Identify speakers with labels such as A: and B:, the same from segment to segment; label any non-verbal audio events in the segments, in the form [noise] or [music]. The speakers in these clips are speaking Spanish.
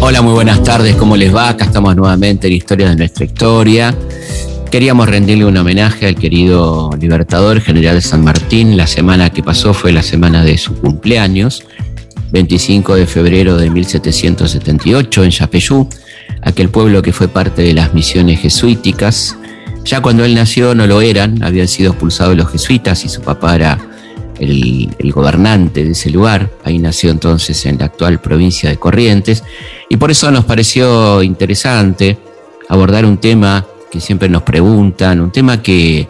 A: Hola, muy buenas tardes, ¿cómo les va? Acá estamos nuevamente en Historia de nuestra historia. Queríamos rendirle un homenaje al querido libertador general San Martín. La semana que pasó fue la semana de su cumpleaños, 25 de febrero de 1778 en Yapeyú, aquel pueblo que fue parte de las misiones jesuíticas. Ya cuando él nació no lo eran, habían sido expulsados los jesuitas y su papá era el, gobernante de ese lugar. Ahí nació entonces en la actual provincia de Corrientes. Y por eso nos pareció interesante abordar un tema que siempre nos preguntan, un tema que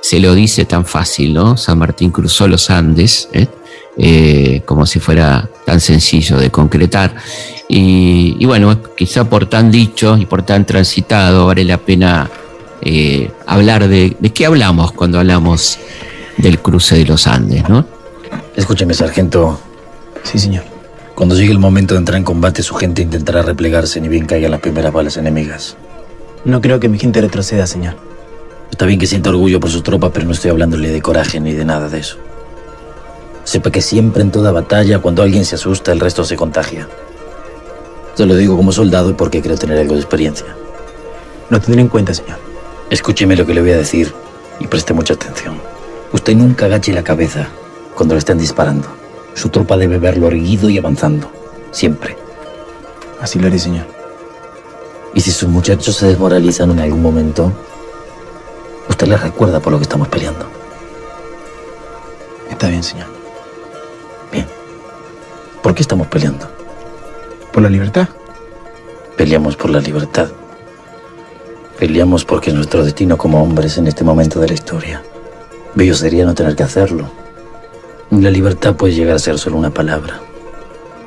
A: se lo dice tan fácil, ¿no? San Martín cruzó los Andes, ¿eh? Eh, como si fuera tan sencillo de concretar. Y, bueno, quizá por tan dicho y por tan transitado vale la pena eh, hablar de, de qué hablamos cuando hablamos del cruce de los Andes, ¿no?
B: Escúcheme, sargento.
C: Sí, señor.
B: Cuando llegue el momento de entrar en combate, su gente intentará replegarse ni bien caigan las primeras balas enemigas.
C: No creo que mi gente retroceda, señor.
B: Está bien que sienta orgullo por sus tropas, pero no estoy hablándole de coraje ni de nada de eso. Sepa que siempre en toda batalla, cuando alguien se asusta, el resto se contagia. Se lo digo como soldado y porque creo tener algo de experiencia.
C: Lo tendré en cuenta, señor.
B: Escúcheme lo que le voy a decir y preste mucha atención. Usted nunca agache la cabeza cuando le estén disparando. Su tropa debe verlo erguido y avanzando. Siempre.
C: Así lo haré, señor.
B: Y si sus muchachos se desmoralizan en algún momento, usted les recuerda por lo que estamos peleando.
C: Está bien, señor.
B: Bien. ¿Por qué estamos peleando?
C: ¿Por la libertad?
B: Peleamos por la libertad. Peleamos porque es nuestro destino como hombres en este momento de la historia. Bello sería no tener que hacerlo. La libertad puede llegar a ser solo una palabra,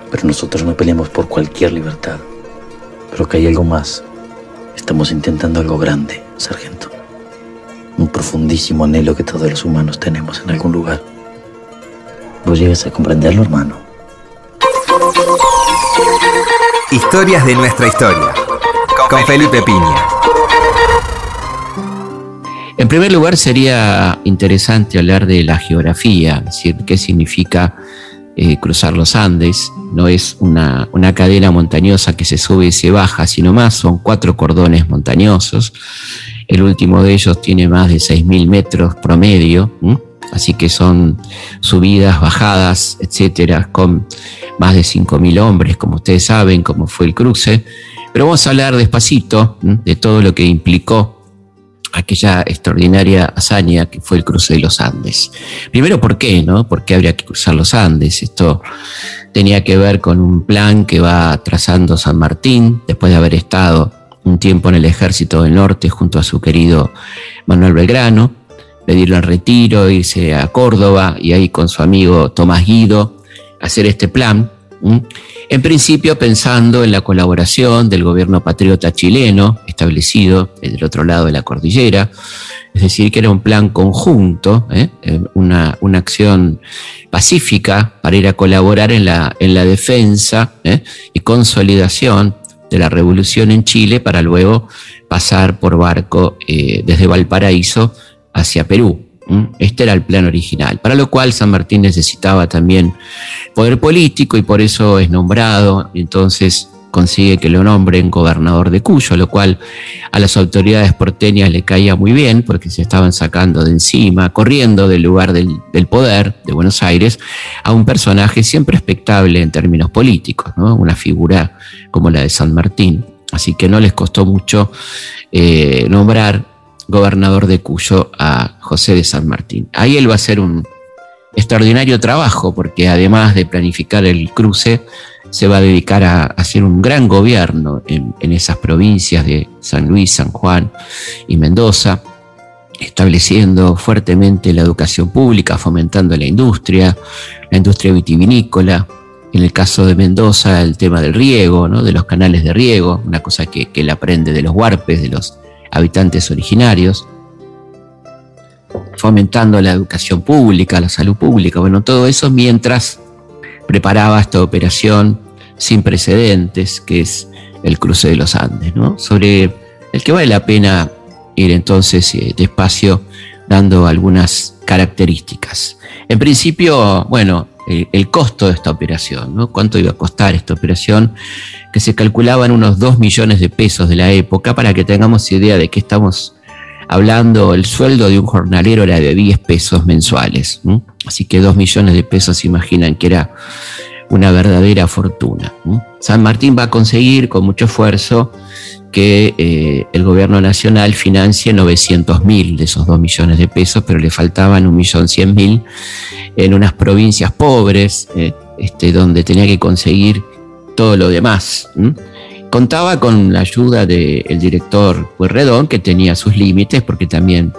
B: pero nosotros no peleamos por cualquier libertad. Pero que hay algo más. Estamos intentando algo grande, sargento. Un profundísimo anhelo que todos los humanos tenemos en algún lugar. ¿Vos llegas a comprenderlo, hermano?
D: Historias de nuestra historia. Con Felipe Piña.
A: En primer lugar, sería interesante hablar de la geografía, es decir, qué significa eh, cruzar los Andes. No es una, cadena montañosa que se sube y se baja, sino más, son cuatro cordones montañosos. El último de ellos tiene más de 6.000 metros promedio, así que son subidas, bajadas, etcétera, con más de 5.000 hombres, como ustedes saben, como fue el cruce. Pero vamos a hablar despacito de todo lo que implicó aquella extraordinaria hazaña que fue el cruce de los Andes. Primero, ¿por qué? No? ¿Por qué habría que cruzar los Andes? Esto tenía que ver con un plan que va trazando San Martín después de haber estado un tiempo en el ejército del norte junto a su querido Manuel Belgrano, pedirle el retiro, irse a Córdoba y ahí con su amigo Tomás Guido hacer este plan. En principio pensando en la colaboración del gobierno patriota chileno establecido del otro lado de la cordillera, es decir, que era un plan conjunto, ¿eh? Eh, una, acción pacífica para ir a colaborar en la, en la defensa ¿eh? y consolidación de la revolución en Chile para luego pasar por barco desde Valparaíso hacia Perú. Este era el plan original, para lo cual San Martín necesitaba también poder político y por eso es nombrado, entonces consigue que lo nombren gobernador de Cuyo, lo cual a las autoridades porteñas le caía muy bien porque se estaban sacando de encima, corriendo del lugar del, poder de Buenos Aires a un personaje siempre expectable en términos políticos, una figura como la de San Martín. Así que no les costó mucho eh, nombrar gobernador de Cuyo, a José de San Martín. Ahí él va a hacer un extraordinario trabajo porque además de planificar el cruce, se va a dedicar a hacer un gran gobierno en, esas provincias de San Luis, San Juan y Mendoza, estableciendo fuertemente la educación pública, fomentando la industria, la industria vitivinícola, en el caso de Mendoza el tema del riego, ¿no? de los canales de riego, una cosa que, que él aprende de los huarpes, de los habitantes originarios, fomentando la educación pública, la salud pública, bueno, todo eso mientras preparaba esta operación sin precedentes, que es el cruce de los Andes, ¿no? sobre el que vale la pena ir entonces eh, despacio dando algunas características. En principio, bueno, el, costo de esta operación, ¿no? cuánto iba a costar esta operación, que se calculaba en unos 2 millones de pesos de la época, para que tengamos idea de qué estamos hablando, el sueldo de un jornalero era de 10 pesos mensuales, así que 2 millones de pesos imaginan que era una verdadera fortuna. San Martín va a conseguir con mucho esfuerzo que eh, el gobierno nacional financie 900 mil de esos 2 millones de pesos, pero le faltaban 1.100.000 en unas provincias pobres, eh, este, donde tenía que conseguir todo lo demás. Contaba con la ayuda del director Puerredón, que tenía sus límites, porque también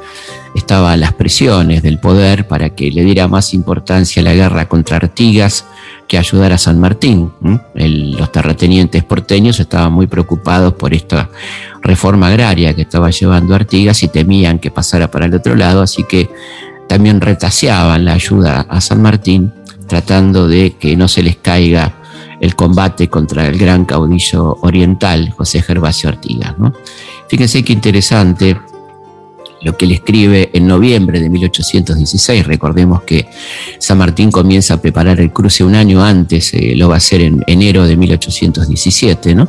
A: estaban las presiones del poder para que le diera más importancia a la guerra contra Artigas que ayudar a San Martín. los terratenientes porteños estaban muy preocupados por esta reforma agraria que estaba llevando Artigas y temían que pasara para el otro lado, así que también retaseaban la ayuda a San Martín, tratando de que no se les caiga el combate contra el gran caudillo oriental, José Gervasio Artigas. Fíjense qué interesante lo que él escribe en noviembre de 1816. Recordemos que San Martín comienza a preparar el cruce un año antes, eh, lo va a hacer en enero de 1817, ¿no?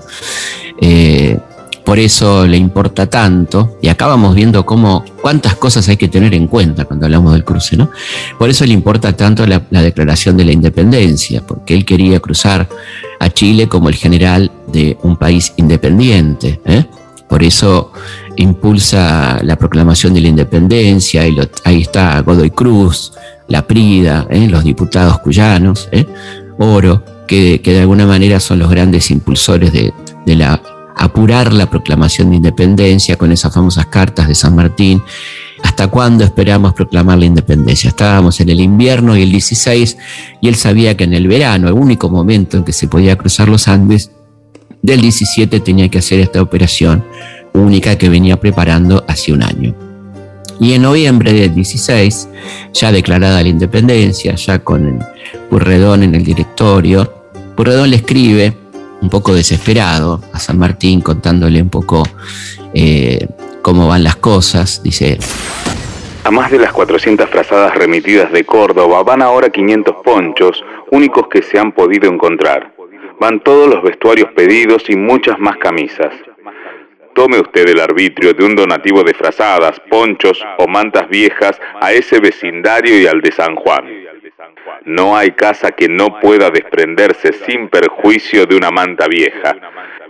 A: Eh, por eso le importa tanto, y acá vamos viendo cómo, cuántas cosas hay que tener en cuenta cuando hablamos del cruce, ¿no? Por eso le importa tanto la, declaración de la independencia, porque él quería cruzar a Chile como el general de un país independiente, ¿eh? Por eso impulsa la proclamación de la independencia, y ahí está Godoy Cruz, La Prida, ¿eh? los diputados cuyanos, ¿eh? Oro, que, de alguna manera son los grandes impulsores de, la apurar la proclamación de independencia con esas famosas cartas de San Martín. ¿Hasta cuándo esperamos proclamar la independencia? Estábamos en el invierno y el 16 y él sabía que en el verano, el único momento en que se podía cruzar los Andes, del 17 tenía que hacer esta operación única que venía preparando hace un año. Y en noviembre del 16, ya declarada la independencia, ya con Purredón en el directorio, Purredón le escribe, un poco desesperado, a San Martín contándole un poco eh, cómo van las cosas. Dice,
E: a más de las 400 frazadas remitidas de Córdoba van ahora 500 ponchos, únicos que se han podido encontrar. Van todos los vestuarios pedidos y muchas más camisas. Tome usted el arbitrio de un donativo de frazadas, ponchos o mantas viejas a ese vecindario y al de San Juan. No hay casa que no pueda desprenderse sin perjuicio de una manta vieja.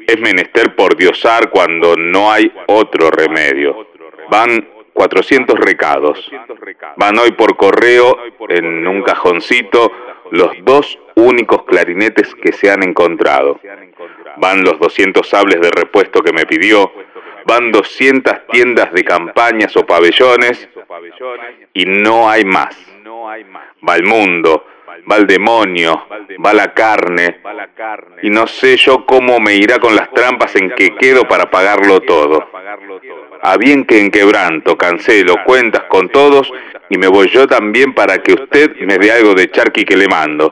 E: Es menester por diosar cuando no hay otro remedio. Van 400 recados. Van hoy por correo en un cajoncito los dos únicos clarinetes que se han encontrado. Van los 200 sables de repuesto que me pidió, van 200 tiendas de campañas o pabellones y no hay más. Va el mundo, va el demonio, va la carne, y no sé yo cómo me irá con las trampas en que quedo para pagarlo todo. A bien que en quebranto, cancelo, cuentas con todos y me voy yo también para que usted me dé algo de charqui que le mando.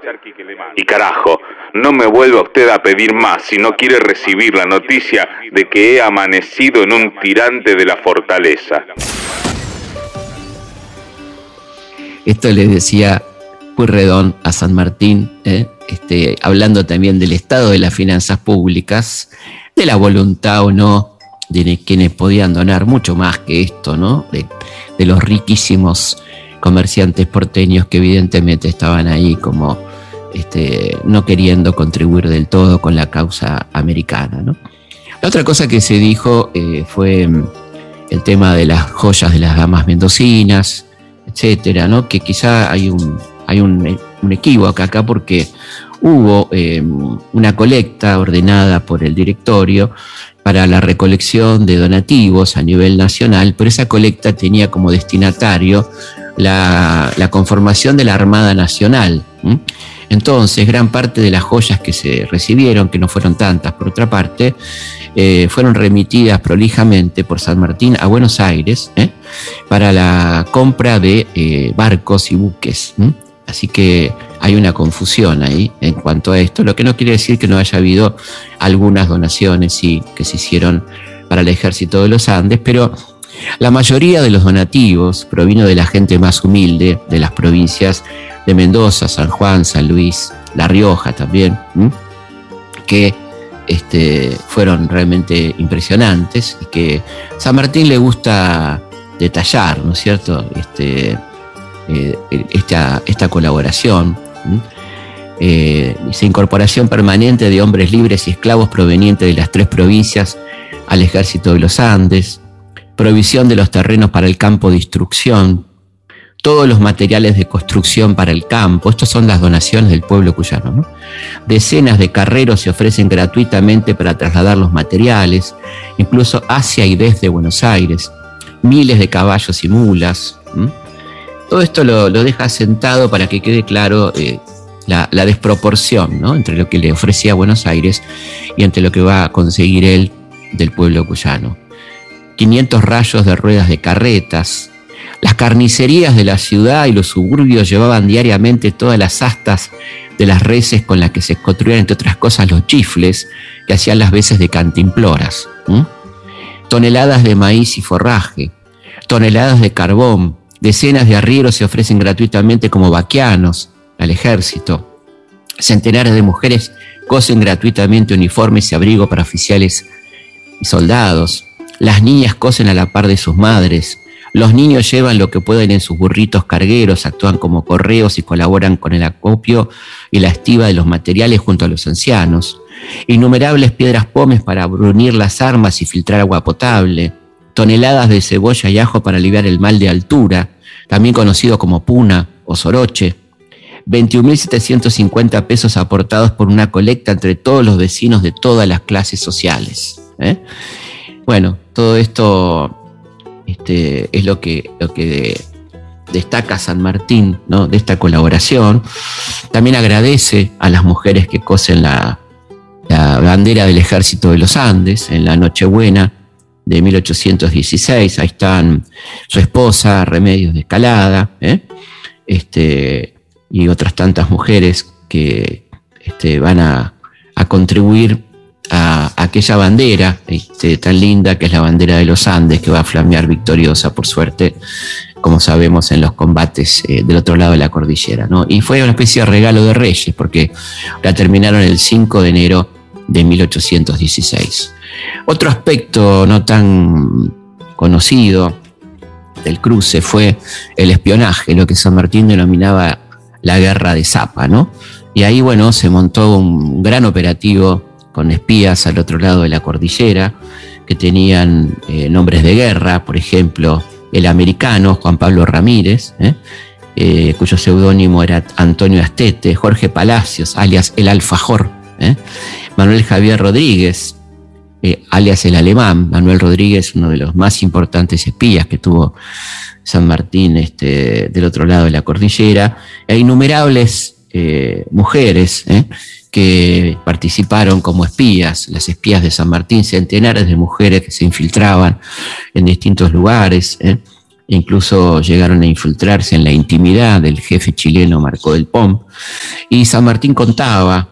E: Y carajo, no me vuelva usted a pedir más si no quiere recibir la noticia de que he amanecido en un tirante de la fortaleza.
A: Esto le decía Puyredón a San Martín, ¿eh? este, hablando también del estado de las finanzas públicas, de la voluntad o no de quienes podían donar mucho más que esto, ¿no? De, los riquísimos comerciantes porteños que evidentemente estaban ahí como este, no queriendo contribuir del todo con la causa americana. La otra cosa que se dijo eh, fue mm, el tema de las joyas de las damas mendocinas, etcétera, ¿no? que quizá hay un, hay un, equívoco acá porque hubo em, una colecta ordenada por el directorio para la recolección de donativos a nivel nacional, pero esa colecta tenía como destinatario la, conformación de la Armada Nacional. Entonces, gran parte de las joyas que se recibieron, que no fueron tantas por otra parte, eh, fueron remitidas prolijamente por San Martín a Buenos Aires ¿eh? para la compra de eh, barcos y buques. Así que hay una confusión ahí en cuanto a esto, lo que no quiere decir que no haya habido algunas donaciones sí, que se hicieron para el ejército de los Andes, pero La mayoría de los donativos provino de la gente más humilde de las provincias de Mendoza, San Juan, San Luis, La Rioja también, que este, fueron realmente impresionantes y que San Martín le gusta detallar, ¿no es cierto? Este, eh, esta, esta, colaboración. Eh, incorporación permanente de hombres libres y esclavos provenientes de las tres provincias al ejército de los Andes, provisión de los terrenos para el campo de instrucción, todos los materiales de construcción para el campo. Estas son las donaciones del pueblo cuyano. Decenas de carreros se ofrecen gratuitamente para trasladar los materiales, incluso hacia y desde Buenos Aires. Miles de caballos y mulas. Todo esto lo, deja sentado para que quede claro eh, la, desproporción entre lo que le ofrecía Buenos Aires y entre lo que va a conseguir él del pueblo cuyano. 500 rayos de ruedas de carretas, las carnicerías de la ciudad y los suburbios llevaban diariamente todas las astas de las reses con las que se construían, entre otras cosas, los chifles que hacían las veces de cantimploras. Toneladas de maíz y forraje, toneladas de carbón, decenas de arrieros se ofrecen gratuitamente como vaquianos al ejército. Centenares de mujeres cosen gratuitamente uniformes y abrigo para oficiales y soldados. Las niñas cosen a la par de sus madres. Los niños llevan lo que pueden en sus burritos cargueros, actúan como correos y colaboran con el acopio y la estiva de los materiales junto a los ancianos. Innumerables piedras pomes para brunir las armas y filtrar agua potable. Toneladas de cebolla y ajo para aliviar el mal de altura, también conocido como puna o soroche. 21.750 pesos aportados por una colecta entre todos los vecinos de todas las clases sociales. ¿eh? Bueno, todo esto este, es lo que, destaca San Martín ¿no? de esta colaboración. También agradece a las mujeres que cosen la, bandera del ejército de los Andes en la Nochebuena de 1816. Ahí están su esposa, Remedios de Escalada, ¿eh? este, y otras tantas mujeres que este, van a, a contribuir a, aquella bandera este, tan linda que es la bandera de los Andes, que va a flamear victoriosa, por suerte, como sabemos, en los combates eh, del otro lado de la cordillera. ¿no? Y fue una especie de regalo de Reyes, porque la terminaron el 5 de enero de 1816. Otro aspecto no tan conocido del cruce fue el espionaje, lo que San Martín denominaba la guerra de Zapa, ¿no? Y ahí, bueno, se montó un gran operativo con espías al otro lado de la cordillera, que tenían eh, nombres de guerra, por ejemplo, el americano Juan Pablo Ramírez, ¿eh? Eh, cuyo seudónimo era Antonio Astete, Jorge Palacios, alias el Alfajor, Manuel Javier Rodríguez, alias el Alemán, Manuel Rodríguez, uno de los más importantes espías que tuvo San Martín este, del otro lado de la cordillera, e innumerables mujeres que participaron como espías, las espías de San Martín, centenares de mujeres que se infiltraban en distintos lugares, ¿eh? e incluso llegaron a infiltrarse en la intimidad del jefe chileno Marco del Pom. Y San Martín contaba,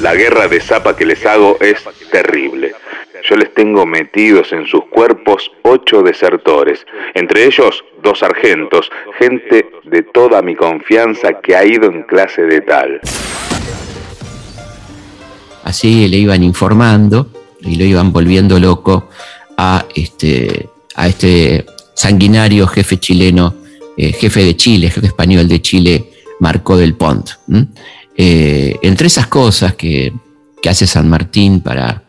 E: la guerra de zapa que les hago es terrible. Yo les tengo metidos en sus cuerpos ocho desertores, entre ellos dos sargentos, gente de toda mi confianza que ha ido en clase de tal.
A: Así le iban informando y lo iban volviendo loco a este, a este sanguinario jefe chileno, eh, jefe de Chile, jefe español de Chile, Marco del Pont. Eh, entre esas cosas que, hace San Martín para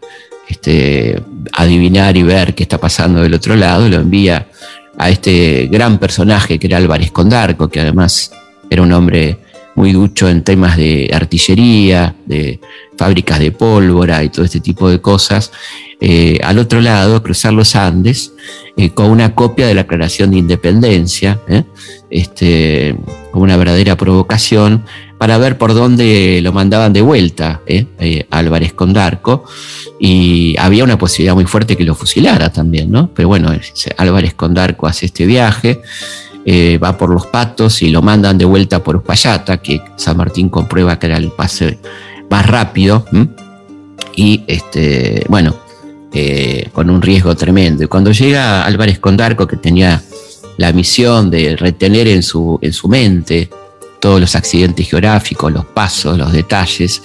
A: este, adivinar y ver qué está pasando del otro lado, lo envía a este gran personaje que era Álvarez Condarco, que además era un hombre muy ducho en temas de artillería, de fábricas de pólvora y todo este tipo de cosas, eh, al otro lado, cruzar los Andes, eh, con una copia de la Aclaración de Independencia, ¿eh? este, como una verdadera provocación, para ver por dónde lo mandaban de vuelta Álvarez Condarco, y había una posibilidad muy fuerte que lo fusilara también, ¿no? Pero bueno, Álvarez Condarco hace este viaje, va por los patos y lo mandan de vuelta por Uspallata, que San Martín comprueba que era el pase más rápido. Y este, bueno, eh, con un riesgo tremendo. Y cuando llega Álvarez Condarco, que tenía la misión de retener en su, en su mente todos los accidentes geográficos, los pasos, los detalles,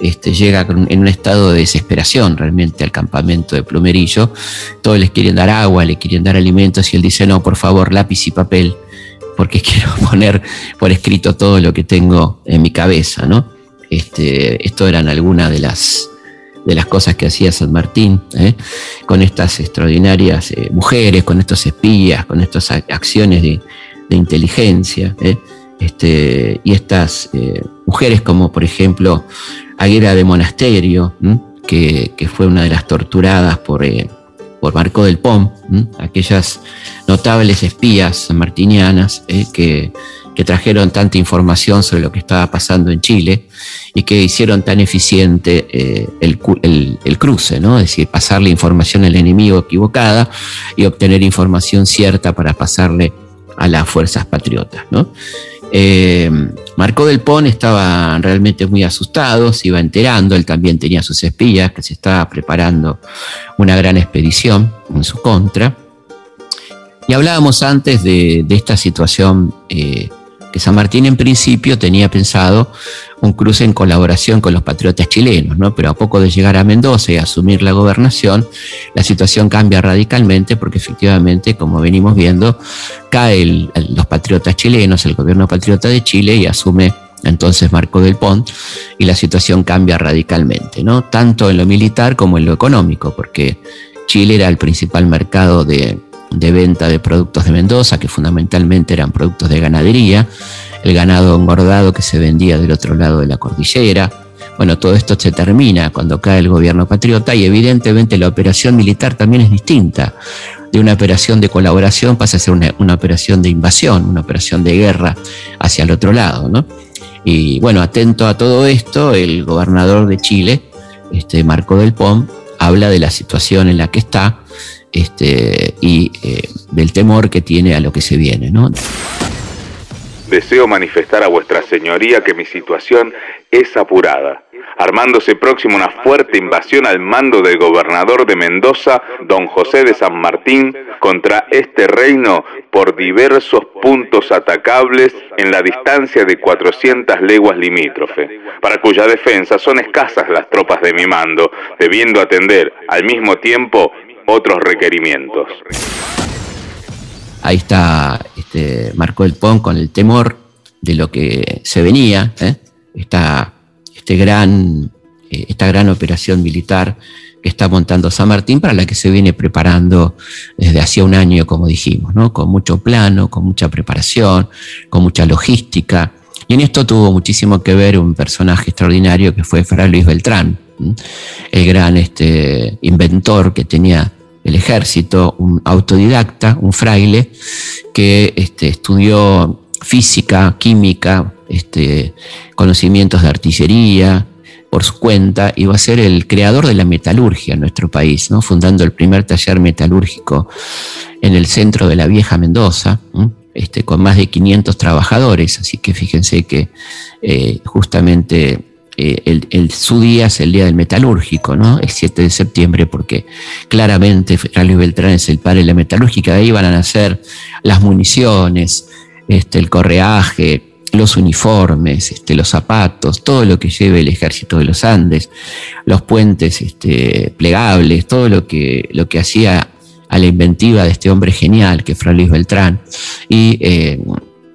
A: este, llega en un estado de desesperación realmente al campamento de Plumerillo. Todos les quieren dar agua, le quieren dar alimentos y él dice, no, por favor, lápiz y papel, porque [laughs] quiero poner por escrito todo lo que tengo en mi cabeza, ¿no? Este, esto eran algunas de las, de las cosas que hacía San Martín, ¿eh? con estas extraordinarias eh, mujeres, con estos espías, con estas acciones de, inteligencia, ¿eh? Este, y estas mujeres como por ejemplo Aguera de Monasterio, que, fue una de las torturadas por, por Marco del Pom, aquellas notables espías sanmartinianas que que trajeron tanta información sobre lo que estaba pasando en Chile y que hicieron tan eficiente eh, el, cruce, ¿no? es decir, pasarle información al enemigo equivocada y obtener información cierta para pasarle a las fuerzas patriotas. ¿no? Eh, Marco del Pon estaba realmente muy asustado, se iba enterando, él también tenía sus espías, que se estaba preparando una gran expedición en su contra. Y hablábamos antes de, esta situación eh, San Martín en principio tenía pensado un cruce en colaboración con los patriotas chilenos, ¿no? pero a poco de llegar a Mendoza y asumir la gobernación, la situación cambia radicalmente porque efectivamente, como venimos viendo, caen los patriotas chilenos, el gobierno patriota de Chile y asume entonces Marco del Pont y la situación cambia radicalmente, ¿no? tanto en lo militar como en lo económico, porque Chile era el principal mercado de, de venta de productos de Mendoza, que fundamentalmente eran productos de ganadería, el ganado engordado que se vendía del otro lado de la cordillera. Bueno, todo esto se termina cuando cae el gobierno patriota y evidentemente la operación militar también es distinta. De una operación de colaboración pasa a ser una, operación de invasión, una operación de guerra hacia el otro lado. ¿no? Y bueno, atento a todo esto, el gobernador de Chile, este Marco del Pom, habla de la situación en la que está este, y eh, del temor que tiene a lo que se viene. ¿no?
E: Deseo manifestar a vuestra señoría que mi situación es apurada, armándose próximo una fuerte invasión al mando del gobernador de Mendoza, don José de San Martín, contra este reino por diversos puntos atacables en la distancia de 400 leguas limítrofe, para cuya defensa son escasas las tropas de mi mando, debiendo atender al mismo tiempo otros requerimientos.
A: Ahí está este, Marco del Pon con el temor de lo que se venía, ¿eh? esta, este gran, eh, esta gran operación militar que está montando San Martín para la que se viene preparando desde hacía un año, como dijimos, ¿no? con mucho plano, con mucha preparación, con mucha logística. Y en esto tuvo muchísimo que ver un personaje extraordinario que fue Fray Luis Beltrán, el gran este, inventor que tenía el ejército, un autodidacta, un fraile, que este, estudió física, química, este, conocimientos de artillería por su cuenta, y va a ser el creador de la metalurgia en nuestro país, ¿no? fundando el primer taller metalúrgico en el centro de la vieja Mendoza. Este, con más de 500 trabajadores, así que fíjense que eh, justamente eh, el, su día es el día del metalúrgico, ¿no? El 7 de septiembre, porque claramente Luis Beltrán es el padre de la metalúrgica, de ahí van a nacer las municiones, este, el correaje, los uniformes, este, los zapatos, todo lo que lleve el ejército de los Andes, los puentes este, plegables, todo lo que, lo que hacía a la inventiva de este hombre genial que fue Luis Beltrán, y eh,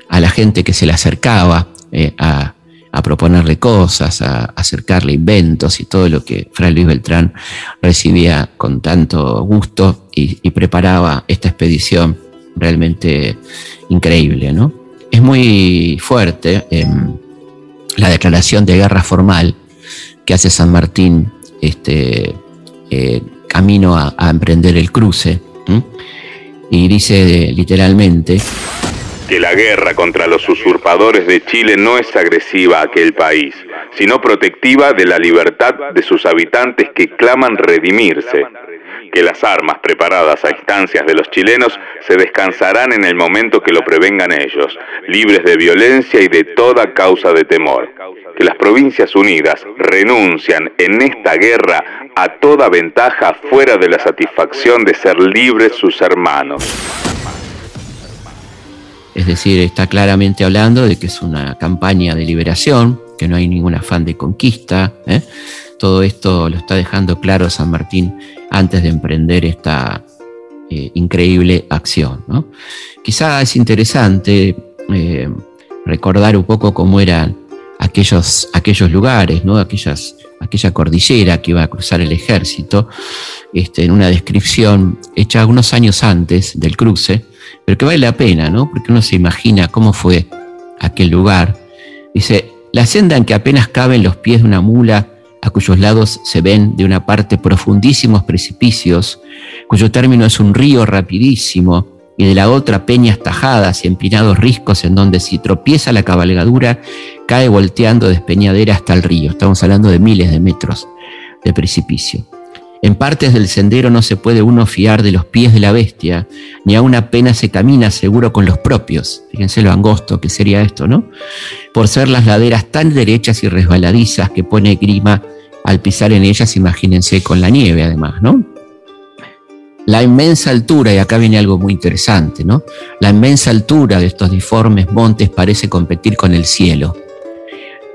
A: a la gente que se le acercaba eh, a a proponerle cosas, a acercarle inventos y todo lo que Fray Luis Beltrán recibía con tanto gusto y, preparaba esta expedición realmente increíble. ¿no? Es muy fuerte em, la declaración de guerra formal que hace San Martín este, eh, camino a, emprender el cruce y dice literalmente
E: que la guerra contra los usurpadores de Chile no es agresiva a aquel país, sino protectiva de la libertad de sus habitantes que claman redimirse. que las armas preparadas a instancias de los chilenos se descansarán en el momento que lo prevengan ellos, libres de violencia y de toda causa de temor. Que las Provincias Unidas renuncian en esta guerra a toda ventaja fuera de la satisfacción de ser libres sus hermanos.
A: Es decir, está claramente hablando de que es una campaña de liberación, que no hay ningún afán de conquista. ¿eh? Todo esto lo está dejando claro San Martín antes de emprender esta eh, increíble acción. Quizá es interesante eh, recordar un poco cómo eran aquellos, aquellos lugares, ¿no? Aquella cordillera que iba a cruzar el ejército, este, en una descripción hecha unos años antes del cruce, pero que vale la pena, ¿no? Porque uno se imagina cómo fue aquel lugar. Dice, la senda en que apenas caben los pies de una mula, a cuyos lados se ven de una parte profundísimos precipicios, cuyo término es un río rapidísimo, y de la otra peñas tajadas y empinados riscos en donde si tropieza la cabalgadura cae volteando despeñadera hasta el río. Estamos hablando de miles de metros de precipicio. En partes del sendero no se puede uno fiar de los pies de la bestia, ni aún apenas se camina seguro con los propios. Fíjense lo angosto que sería esto, ¿no? Por ser las laderas tan derechas y resbaladizas que pone grima al pisar en ellas, imagínense con la nieve además, ¿no? La inmensa altura, y acá viene algo muy interesante, ¿no? La inmensa altura de estos diformes montes parece competir con el cielo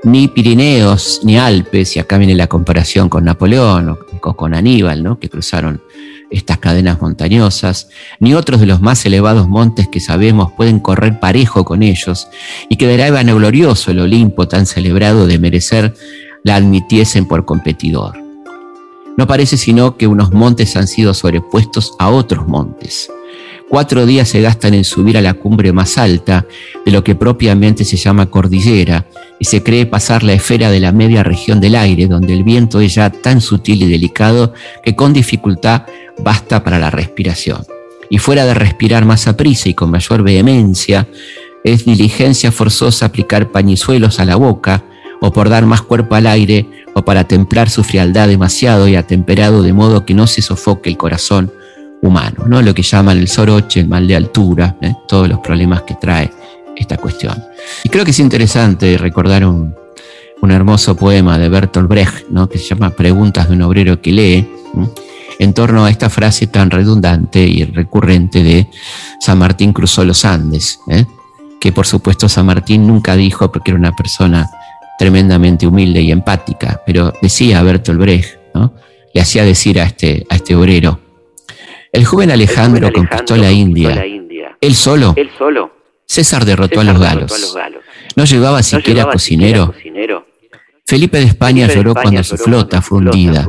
A: ni Pirineos, ni Alpes, y acá viene la comparación con Napoleón o con Aníbal, ¿no? que cruzaron estas cadenas montañosas, ni otros de los más elevados montes que sabemos pueden correr parejo con ellos, y quedará glorioso el Olimpo tan celebrado de merecer la admitiesen por competidor. No parece sino que unos montes han sido sobrepuestos a otros montes, Cuatro días se gastan en subir a la cumbre más alta de lo que propiamente se llama cordillera y se cree pasar la esfera de la media región del aire, donde el viento es ya tan sutil y delicado que con dificultad basta para la respiración. Y fuera de respirar más a prisa y con mayor vehemencia, es diligencia forzosa aplicar pañizuelos a la boca, o por dar más cuerpo al aire, o para templar su frialdad demasiado y atemperado de modo que no se sofoque el corazón humano, ¿no? lo que llaman el soroche, el mal de altura, ¿eh? todos los problemas que trae esta cuestión. Y creo que es interesante recordar un, hermoso poema de Bertolt Brecht, ¿no? que se llama Preguntas de un obrero que lee, en torno a esta frase tan redundante y recurrente de San Martín cruzó los Andes, ¿eh? que por supuesto San Martín nunca dijo porque era una persona tremendamente humilde y empática, pero decía Bertolt Brecht, ¿no? le hacía decir a este, a este obrero, el joven Alejandro, conquistó la India. Él solo. César derrotó, a, los galos. No llevaba siquiera cocinero. Felipe de España, lloró cuando su flota fue hundida.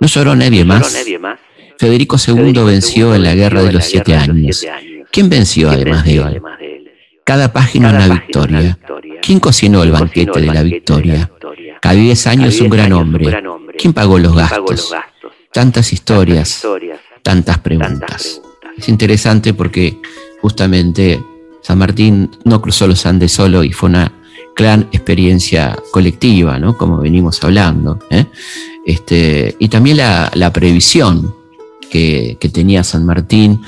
A: No lloró nadie más. Federico II venció en la guerra de los siete años. ¿Quién venció además de él? Cada página una victoria. ¿Quién cocinó el banquete de la victoria? Cada diez años un gran hombre. ¿Quién pagó los gastos? Tantas historias, tantas preguntas. Es interesante porque justamente San Martín no cruzó los Andes solo y fue una gran experiencia colectiva, ¿no? Como venimos hablando. ¿eh? Este, y también la, previsión que, tenía San Martín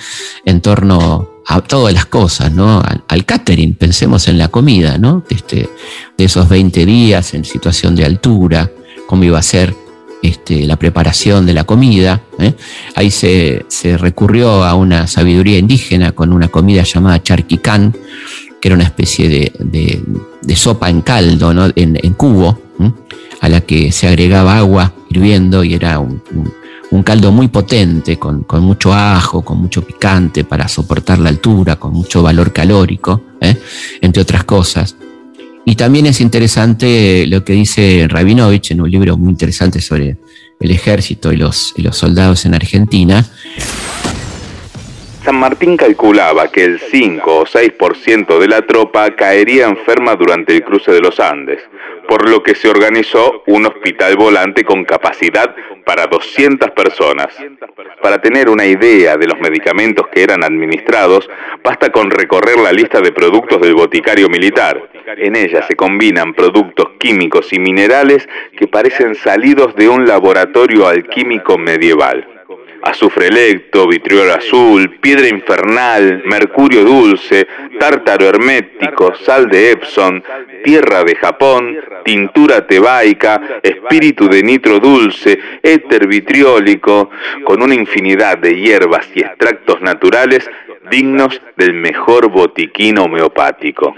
A: en torno a todas las cosas, ¿no? Al, catering, pensemos en la comida, ¿no? Este, de esos 20 días en situación de altura, cómo iba a ser este, la preparación de la comida. ¿eh? Ahí se, recurrió a una sabiduría indígena con una comida llamada charquicán, que era una especie de, sopa en caldo, en, cubo, a la que se agregaba agua hirviendo y era un, caldo muy potente, con, mucho ajo, con mucho picante para soportar la altura, con mucho valor calórico, ¿eh? entre otras cosas. Y también es interesante lo que dice Rabinovich en un libro muy interesante sobre el ejército y los, y los soldados en Argentina.
E: San Martín calculaba que el 5 o 6% de la tropa caería enferma durante el cruce de los Andes, por lo que se organizó un hospital volante con capacidad para 200 personas. Para tener una idea de los medicamentos que eran administrados, basta con recorrer la lista de productos del boticario militar. En ella se combinan productos químicos y minerales que parecen salidos de un laboratorio alquímico medieval. Azufre electo, vitriol azul, piedra infernal, mercurio dulce, tártaro hermético, sal de Epson, tierra de Japón, tintura tebaica, espíritu de nitro dulce, éter vitriólico, con una infinidad de hierbas y extractos naturales dignos del mejor botiquín homeopático.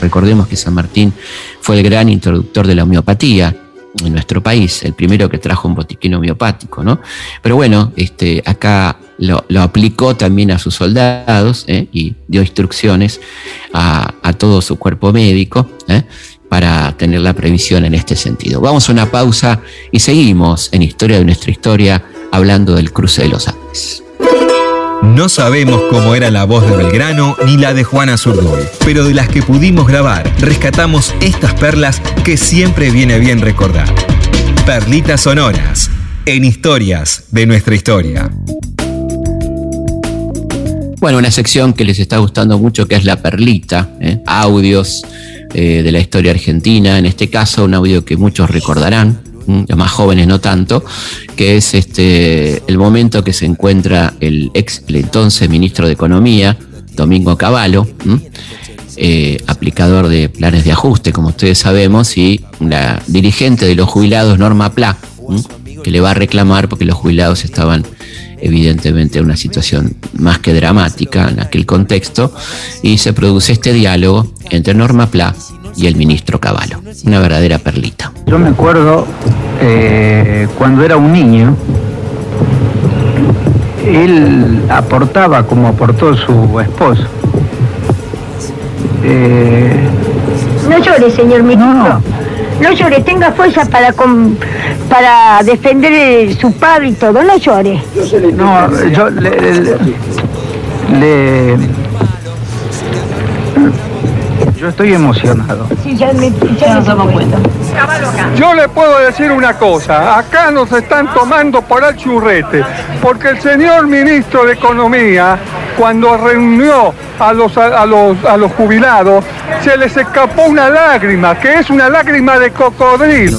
A: Recordemos que San Martín fue el gran introductor de la homeopatía en nuestro país, el primero que trajo un botiquín homeopático, ¿no? Pero bueno, este, acá lo, aplicó también a sus soldados ¿eh? y dio instrucciones a, todo su cuerpo médico ¿eh? para tener la previsión en este sentido. Vamos a una pausa y seguimos en Historia de nuestra historia hablando del cruce de los Andes.
D: No sabemos cómo era la voz de Belgrano ni la de Juana Zurduy, pero de las que pudimos grabar, rescatamos estas perlas que siempre viene bien recordar. Perlitas sonoras en historias de nuestra historia.
A: Bueno, una sección que les está gustando mucho que es la perlita, ¿eh? audios eh, de la historia argentina, en este caso un audio que muchos recordarán, los más jóvenes no tanto, que es este, el momento que se encuentra el ex, el entonces ministro de Economía, Domingo Cavallo, eh, aplicador de planes de ajuste, como ustedes sabemos, y la dirigente de los jubilados, Norma Pla, que le va a reclamar porque los jubilados estaban evidentemente en una situación más que dramática en aquel contexto, y se produce este diálogo entre Norma Pla y el ministro Cavallo. Una verdadera perlita.
F: Yo me acuerdo eh, cuando era un niño, él aportaba como aportó su esposo.
G: Eh, no llore, señor ministro. No, no. llore, tenga fuerza para para defender su padre y todo, no llore.
F: No, yo le yo estoy emocionado. Sí, ya, me, nos damos
H: cuenta. Yo le puedo decir una cosa, acá nos están tomando por el churrete, porque el señor ministro de Economía, cuando reunió a los, a, los, a los jubilados, se les escapó una lágrima, que es una lágrima de cocodrilo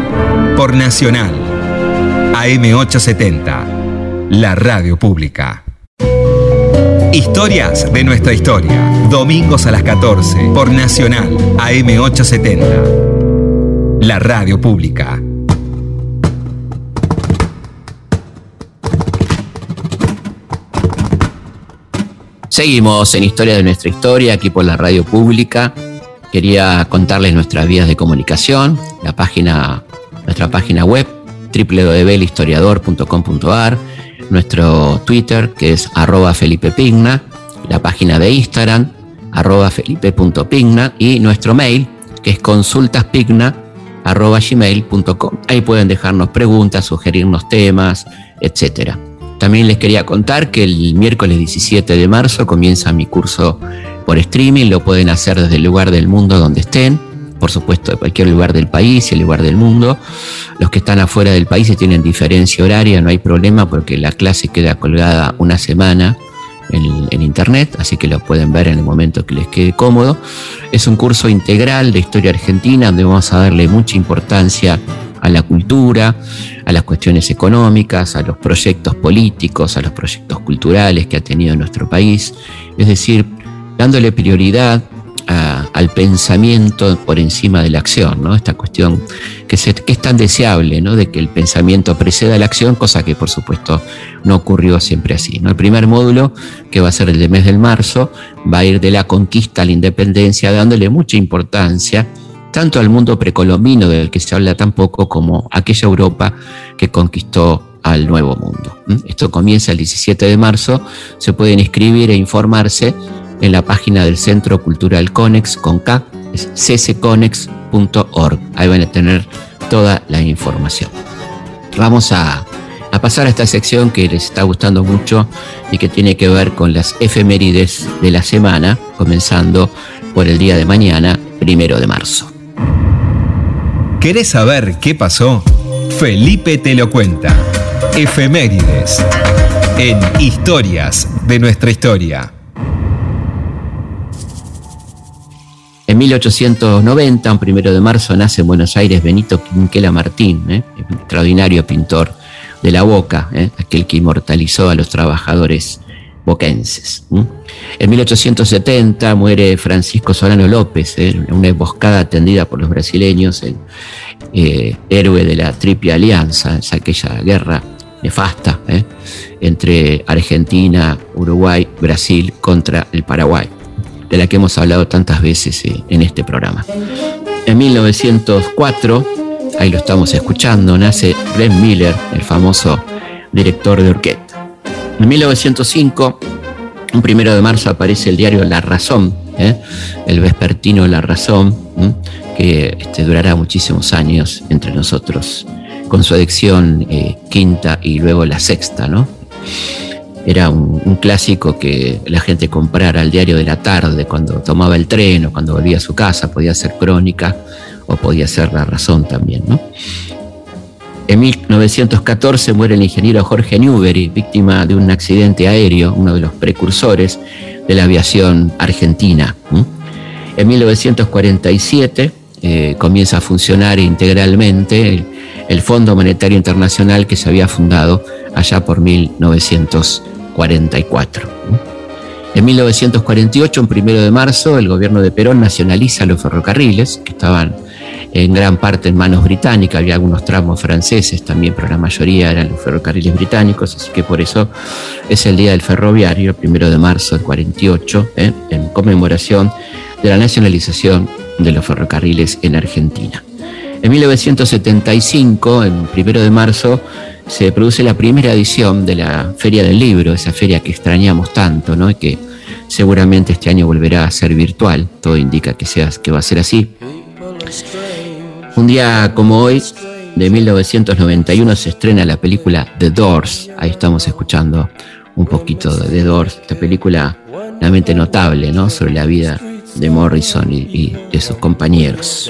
D: por Nacional, AM870, la radio pública. Historias de nuestra historia, domingos a las 14, por Nacional, AM870, la radio pública.
A: Seguimos en Historia de nuestra historia, aquí por la radio pública. Quería contarles nuestras vías de comunicación, la página nuestra página web www.historiador.com.ar, nuestro Twitter que es arroba Felipe Pigna, la página de Instagram arroba felipe.pigna y nuestro mail que es consultaspigna. Ahí pueden dejarnos preguntas, sugerirnos temas, etc. También les quería contar que el miércoles 17 de marzo comienza mi curso por streaming, lo pueden hacer desde el lugar del mundo donde estén por supuesto, de cualquier lugar del país y el lugar del mundo. Los que están afuera del país tienen diferencia horaria, no hay problema porque la clase queda colgada una semana en, internet, así que lo pueden ver en el momento que les quede cómodo. Es un curso integral de historia argentina donde vamos a darle mucha importancia a la cultura, a las cuestiones económicas, a los proyectos políticos, a los proyectos culturales que ha tenido nuestro país, es decir, dándole prioridad al pensamiento por encima de la acción, ¿no? Esta cuestión que, es tan deseable, ¿no? De que el pensamiento preceda la acción, cosa que por supuesto no ocurrió siempre así, ¿no? El primer módulo, que va a ser el de mes del marzo, va a ir de la conquista a la independencia, dándole mucha importancia tanto al mundo precolombino del que se habla tan poco como aquella Europa que conquistó al nuevo mundo. Esto comienza el 17 de marzo, se pueden inscribir e informarse en la página del Centro Cultural Conex con K, es ccconex.org. Ahí van a tener toda la información. Vamos a, a pasar a esta sección que les está gustando mucho y que tiene que ver con las efemérides de la semana, comenzando por el día de mañana, primero de marzo.
D: ¿Querés saber qué pasó? Felipe te lo cuenta. Efemérides en Historias de nuestra historia.
A: 1890, un primero de marzo, nace en Buenos Aires Benito Quinquela Martín, ¿eh? extraordinario pintor de la Boca, ¿eh? aquel que inmortalizó a los trabajadores boquenses. En 1870 muere Francisco Solano López, ¿eh? en una emboscada atendida por los brasileños, el héroe de la Triple Alianza, es aquella guerra nefasta entre Argentina, Uruguay, Brasil contra el Paraguay de la que hemos hablado tantas veces eh, en este programa. En 1904, ahí lo estamos escuchando, nace Glenn Miller, el famoso director de orquesta. En 1905, un primero de marzo, aparece el diario La Razón, ¿eh? el vespertino La Razón, que este, durará muchísimos años entre nosotros, con su adicción eh, quinta y luego la sexta, ¿no? Era un, clásico que la gente comprara al diario de la tarde cuando tomaba el tren o cuando volvía a su casa, podía ser crónica o podía ser la razón también. En 1914 muere el ingeniero Jorge Newbery, víctima de un accidente aéreo, uno de los precursores de la aviación argentina. En 1947 eh, comienza a funcionar integralmente el Fondo Monetario Internacional que se había fundado allá por 1944. En 1948, un primero de marzo, el gobierno de Perón nacionaliza los ferrocarriles, que estaban en gran parte en manos británicas, había algunos tramos franceses también, pero la mayoría eran los ferrocarriles británicos, así que por eso es el Día del Ferroviario, primero de marzo del 48, ¿eh? en conmemoración de la nacionalización de los ferrocarriles en Argentina. En 1975, el primero de marzo, se produce la primera edición de la Feria del Libro, esa feria que extrañamos tanto, ¿no? Y que seguramente este año volverá a ser virtual, todo indica que, sea, que va a ser así. Un día como hoy, de 1991, se estrena la película The Doors, ahí estamos escuchando un poquito de The Doors, esta película realmente notable, ¿no? Sobre la vida de Morrison y, y de sus compañeros.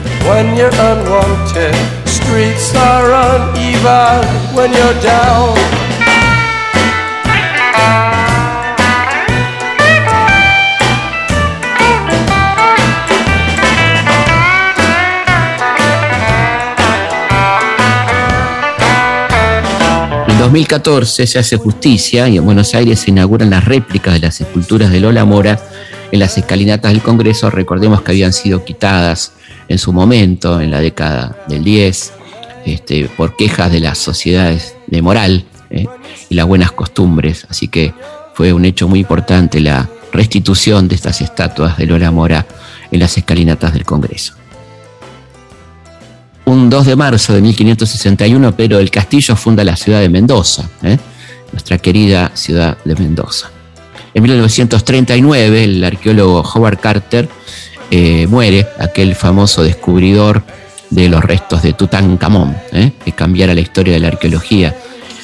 A: when you're unwanted. Streets are uneven when you're down. En 2014 se hace justicia y en Buenos Aires se inauguran las réplicas de las esculturas de Lola Mora en las escalinatas del Congreso. Recordemos que habían sido quitadas en su momento, en la década del 10, este, por quejas de las sociedades de moral ¿eh? y las buenas costumbres. Así que fue un hecho muy importante la restitución de estas estatuas de Lola Mora en las escalinatas del Congreso. Un 2 de marzo de 1561, pero el castillo funda la ciudad de Mendoza, ¿eh? nuestra querida ciudad de Mendoza. En 1939, el arqueólogo Howard Carter eh, muere aquel famoso descubridor de los restos de Tutankamón, ¿eh? que cambiara la historia de la arqueología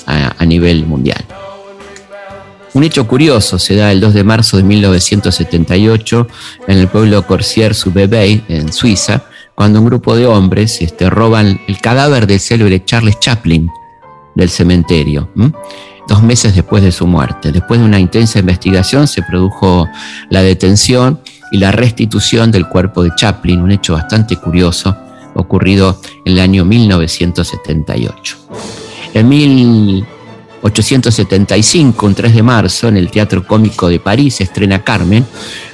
A: a, nivel mundial. Un hecho curioso se da el 2 de marzo de 1978 en el pueblo Corsier sous en Suiza, cuando un grupo de hombres este, roban el cadáver del célebre Charles Chaplin del cementerio, dos meses después de su muerte. Después de una intensa investigación se produjo la detención y la restitución del cuerpo de Chaplin, un hecho bastante curioso ocurrido en el año 1978. En 1875, un 3 de marzo, en el Teatro Cómico de París, se estrena Carmen,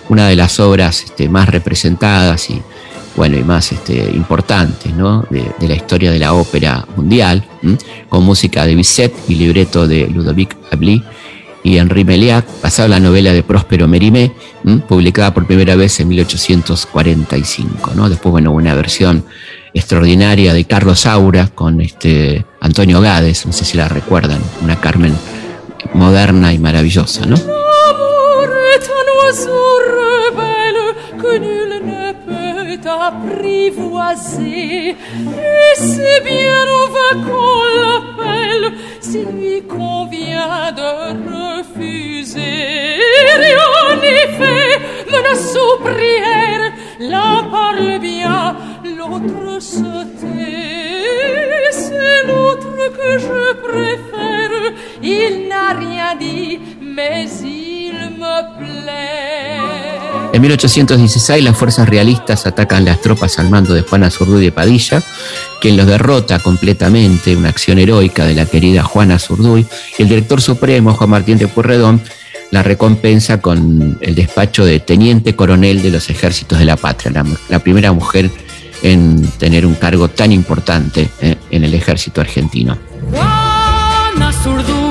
A: una de las obras este, más representadas y bueno, y más este, importantes ¿no? de, la historia de la ópera mundial, con música de Bizet y libreto de Ludovic Abli y Henri Meliac, basado la novela de Próspero Mérimée, publicada por primera vez en 1845. ¿no? Después, bueno, una versión extraordinaria de Carlos Saura con este Antonio Gades, no sé si la recuerdan, una Carmen moderna y maravillosa, ¿no? Apprivoiser. Et c'est bien, on va qu'on l'appelle, s'il lui convient de refuser. Et en effet, menace aux prières, l'un parle bien, l'autre se tait. C'est l'autre que je préfère, il n'a rien dit, mais il me plaît. En 1816 las fuerzas realistas atacan las tropas al mando de Juana Zurduy de Padilla, quien los derrota completamente, una acción heroica de la querida Juana Zurduy, y el director supremo, Juan Martín de Puerredón, la recompensa con el despacho de teniente coronel de los ejércitos de la patria, la, primera mujer en tener un cargo tan importante eh, en el ejército argentino.
I: que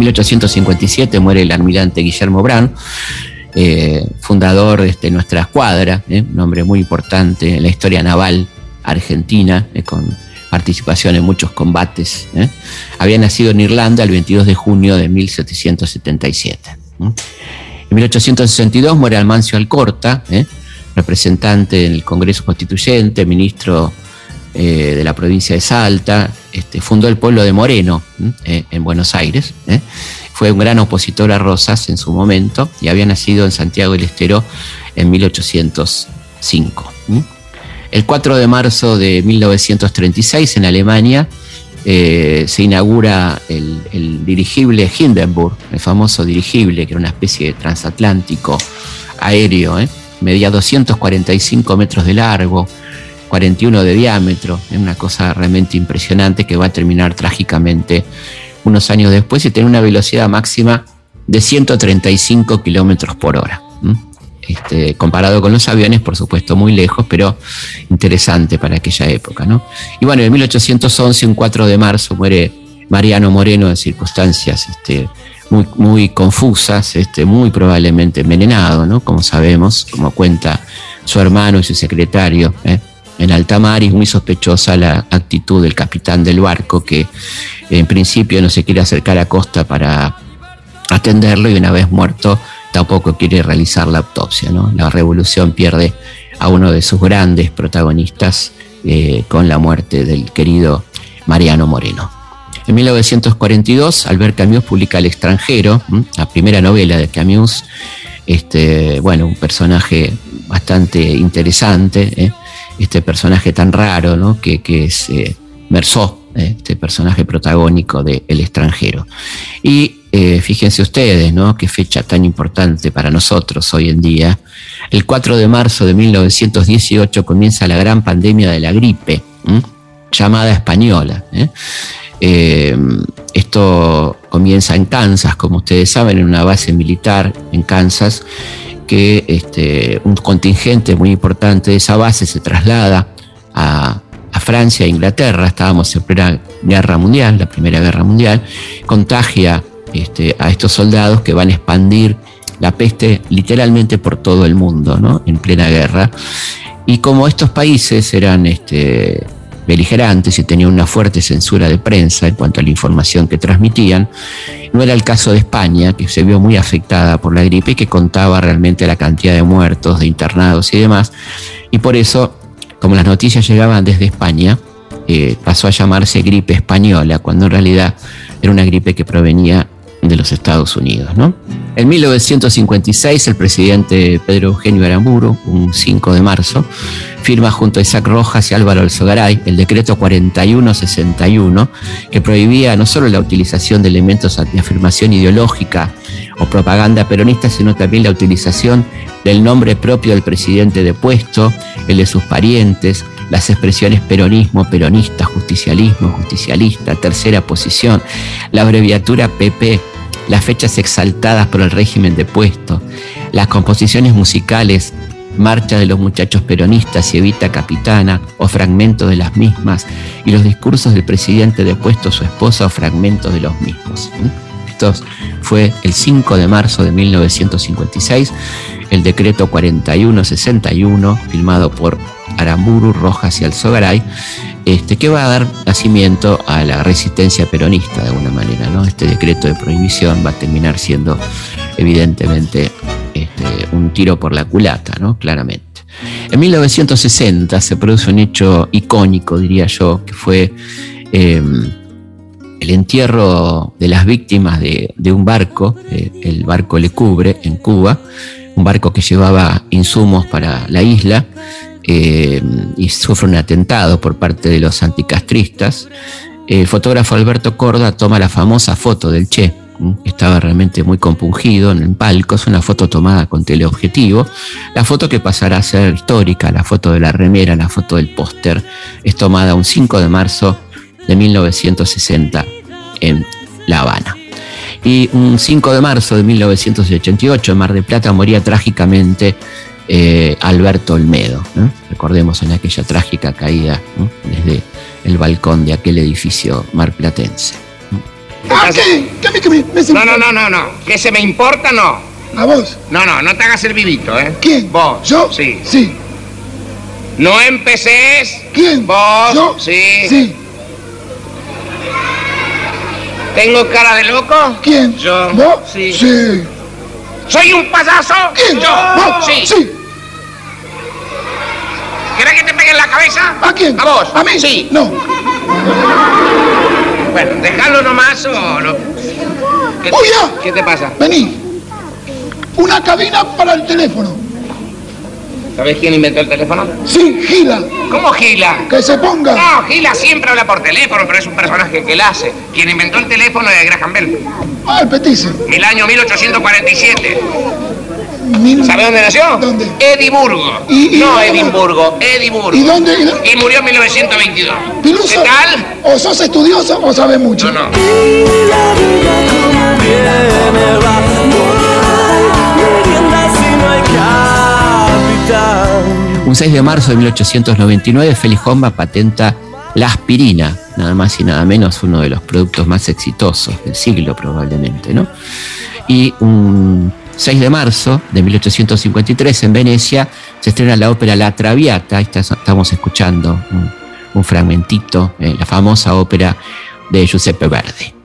A: 1857 muere el almirante Guillermo Brown, eh, fundador de nuestra escuadra, eh, un hombre muy importante en la historia naval argentina, eh, con participación en muchos combates. Había nacido en Irlanda el 22 de junio de 1777. En 1862 muere Almancio Alcorta, representante en el Congreso Constituyente, ministro eh, de la provincia de Salta, este, fundó el pueblo de Moreno eh, en Buenos Aires. ¿eh? Fue un gran opositor a Rosas en su momento y había nacido en Santiago del Estero en 1805. El 4 de marzo de 1936 en Alemania se inaugura el, el, dirigible Hindenburg, el famoso dirigible que era una especie de transatlántico aéreo, medía 245 metros de largo, 41 de diámetro, es una cosa realmente impresionante que va a terminar trágicamente unos años después y tiene una velocidad máxima de 135 kilómetros por hora. Este, comparado con los aviones, por supuesto, muy lejos, pero interesante para aquella época. ¿no? Y bueno, en 1811, un 4 de marzo, muere Mariano Moreno en circunstancias este, muy, muy confusas, este, muy probablemente envenenado, ¿no? como sabemos, como cuenta su hermano y su secretario. ¿eh? En alta mar y muy sospechosa la actitud del capitán del barco que en principio no se quiere acercar a costa para atenderlo y una vez muerto tampoco quiere realizar la autopsia. La revolución pierde a uno de sus grandes protagonistas eh, con la muerte del querido Mariano Moreno. En 1942, Albert Camus publica El extranjero, la primera novela de Camus, este, bueno, un personaje bastante interesante, ¿eh? Este personaje tan raro, ¿no? que, es eh, Merceau, ¿eh? este personaje protagónico de El extranjero. Y eh, fíjense ustedes, ¿no? Qué fecha tan importante para nosotros hoy en día. El 4 de marzo de 1918 comienza la gran pandemia de la gripe, llamada española. esto comienza en Kansas, como ustedes saben, en una base militar en Kansas, que este, un contingente muy importante de esa base se traslada a, Francia e Inglaterra, estábamos en plena guerra mundial, la primera guerra mundial, contagia este, a estos soldados que van a expandir la peste literalmente por todo el mundo, ¿no? en plena guerra. Y como estos países eran este, beligerantes y tenían una fuerte censura de prensa en cuanto a la información que transmitían. No era el caso de España, que se vio muy afectada por la gripe y que contaba realmente la cantidad de muertos, de internados y demás. Y por eso, como las noticias llegaban desde España, eh, pasó a llamarse gripe española, cuando en realidad era una gripe que provenía de los Estados Unidos. ¿no? En 1956 el presidente Pedro Eugenio Aramburu, un 5 de marzo, firma junto a Isaac Rojas y Álvaro Alzogaray el decreto 4161 que prohibía no solo la utilización de elementos de afirmación ideológica o propaganda peronista, sino también la utilización del nombre propio del presidente depuesto, el de sus parientes, las expresiones peronismo, peronista, justicialismo, justicialista, tercera posición, la abreviatura PP, las fechas exaltadas por el régimen depuesto, las composiciones musicales, Marcha de los Muchachos Peronistas y Evita Capitana, o fragmentos de las mismas, y los discursos del presidente depuesto, su esposa, o fragmentos de los mismos. Esto fue el 5 de marzo de 1956, el decreto 4161, firmado por Aramburu, Rojas y Alzogaray, este, que va a dar nacimiento a la resistencia peronista de alguna manera. ¿no? Este decreto de prohibición va a terminar siendo evidentemente este, un tiro por la culata, ¿no? claramente. En 1960 se produce un hecho icónico, diría yo, que fue em, el entierro de las víctimas de, un barco, eh, el barco Le Cubre, en Cuba, un barco que llevaba insumos para la isla eh, y sufre un atentado por parte de los anticastristas. El fotógrafo Alberto Corda toma la famosa foto del Che, estaba realmente muy compungido en el palco, es una foto tomada con teleobjetivo, la foto que pasará a ser histórica, la foto de la remera, la foto del póster, es tomada un 5 de marzo de 1960 en La Habana. Y un 5 de marzo de 1988 en Mar del Plata moría trágicamente eh, Alberto Olmedo. Recordemos en aquella trágica caída desde el balcón de aquel edificio marplatense.
J: ¿A qué? ¿Qué me, qué no, no, no, no, no. ¿Que se me importa? No.
K: ¿A vos?
J: No, no, no te hagas el vivito, ¿eh?
K: ¿Quién?
J: ¿Vos?
K: ¿Yo?
J: Sí.
K: Sí.
J: ¿No empeces?
K: ¿Quién?
J: ¿Vos?
K: ¿Yo?
J: Sí.
K: Sí.
J: ¿Tengo cara de loco?
K: ¿Quién?
J: Yo.
K: ¿Vos?
J: Sí.
K: Sí.
J: ¿Soy un payaso?
K: ¿Quién?
J: Yo.
K: ¿Vos?
J: Sí.
K: Sí.
J: ¿Querés que te pegue en la cabeza?
K: ¿A quién?
J: ¿A vos?
K: ¿A mí?
J: Sí.
K: No.
J: Bueno, déjalo nomás o no. ¿Qué,
K: ¡Uy, ya!
J: ¿Qué te pasa?
K: Vení. Una cabina para el teléfono.
J: ¿Sabés quién inventó el teléfono?
K: Sí, Gila.
J: ¿Cómo Gila?
K: Que se ponga.
J: No, Gila siempre habla por teléfono, pero es un personaje que él hace. Quien inventó el teléfono es Graham Bell.
K: Ah, el petice.
J: El año 1847.
K: Mil-
J: ¿Sabe dónde nació?
K: ¿Dónde?
J: Edimburgo.
K: ¿Y- y
J: no? Edimburgo, Edimburgo.
K: ¿Y dónde? ¿Y dónde?
J: Y murió en 1922.
K: Piluso,
J: ¿Qué tal?
K: O sos estudioso o sabes mucho.
J: No, no.
A: Un 6 de marzo de 1899, Félix Homba patenta la aspirina, nada más y nada menos uno de los productos más exitosos del siglo probablemente, ¿no? Y un 6 de marzo de 1853 en Venecia se estrena la ópera La Traviata, estamos escuchando un, un fragmentito, eh, la famosa ópera de Giuseppe Verdi.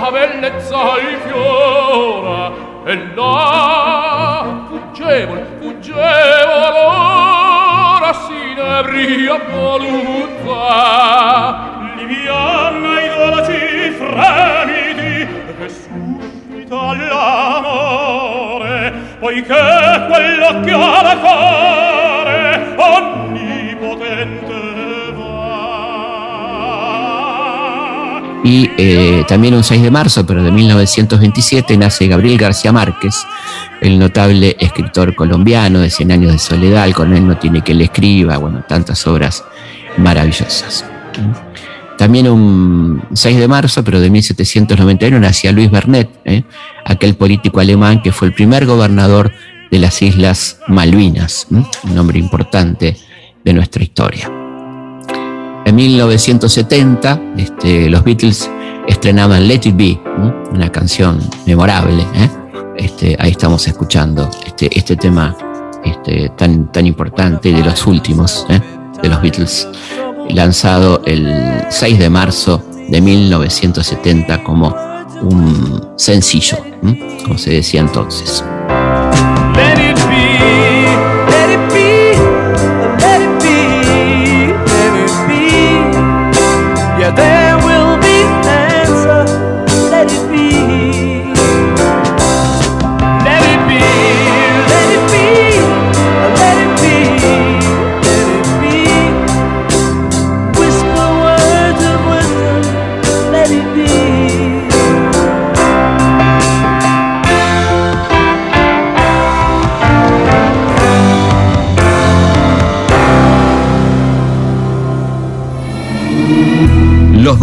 L: la bellezza rifiora e là fuggevole fuggevole ora s'inebria voluzza liviana i dolci fremiti che suscita l'amore poiché quello che ha da fare onnipotente
A: Y eh, también un 6 de marzo, pero de 1927, nace Gabriel García Márquez, el notable escritor colombiano de Cien años de soledad, con él no tiene que le escriba, bueno, tantas obras maravillosas. También un 6 de marzo, pero de 1791, nacía Luis Bernet, ¿eh? aquel político alemán que fue el primer gobernador de las Islas Malvinas, un nombre importante de nuestra historia. En 1970, este, los Beatles estrenaban Let It Be, una canción memorable. ¿eh? Este, ahí estamos escuchando este, este tema este, tan, tan importante de los últimos ¿eh? de los Beatles, lanzado el 6 de marzo de 1970 como un sencillo, como se decía entonces.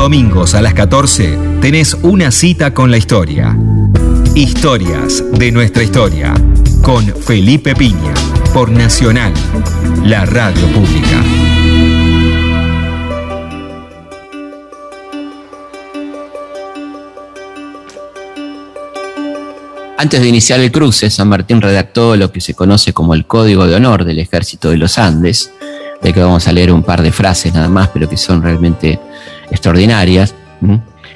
D: Domingos a las 14 tenés una cita con la historia. Historias de nuestra historia. Con Felipe Piña. Por Nacional. La radio pública.
A: Antes de iniciar el cruce, San Martín redactó lo que se conoce como el Código de Honor del Ejército de los Andes, de que vamos a leer un par de frases nada más, pero que son realmente extraordinarias.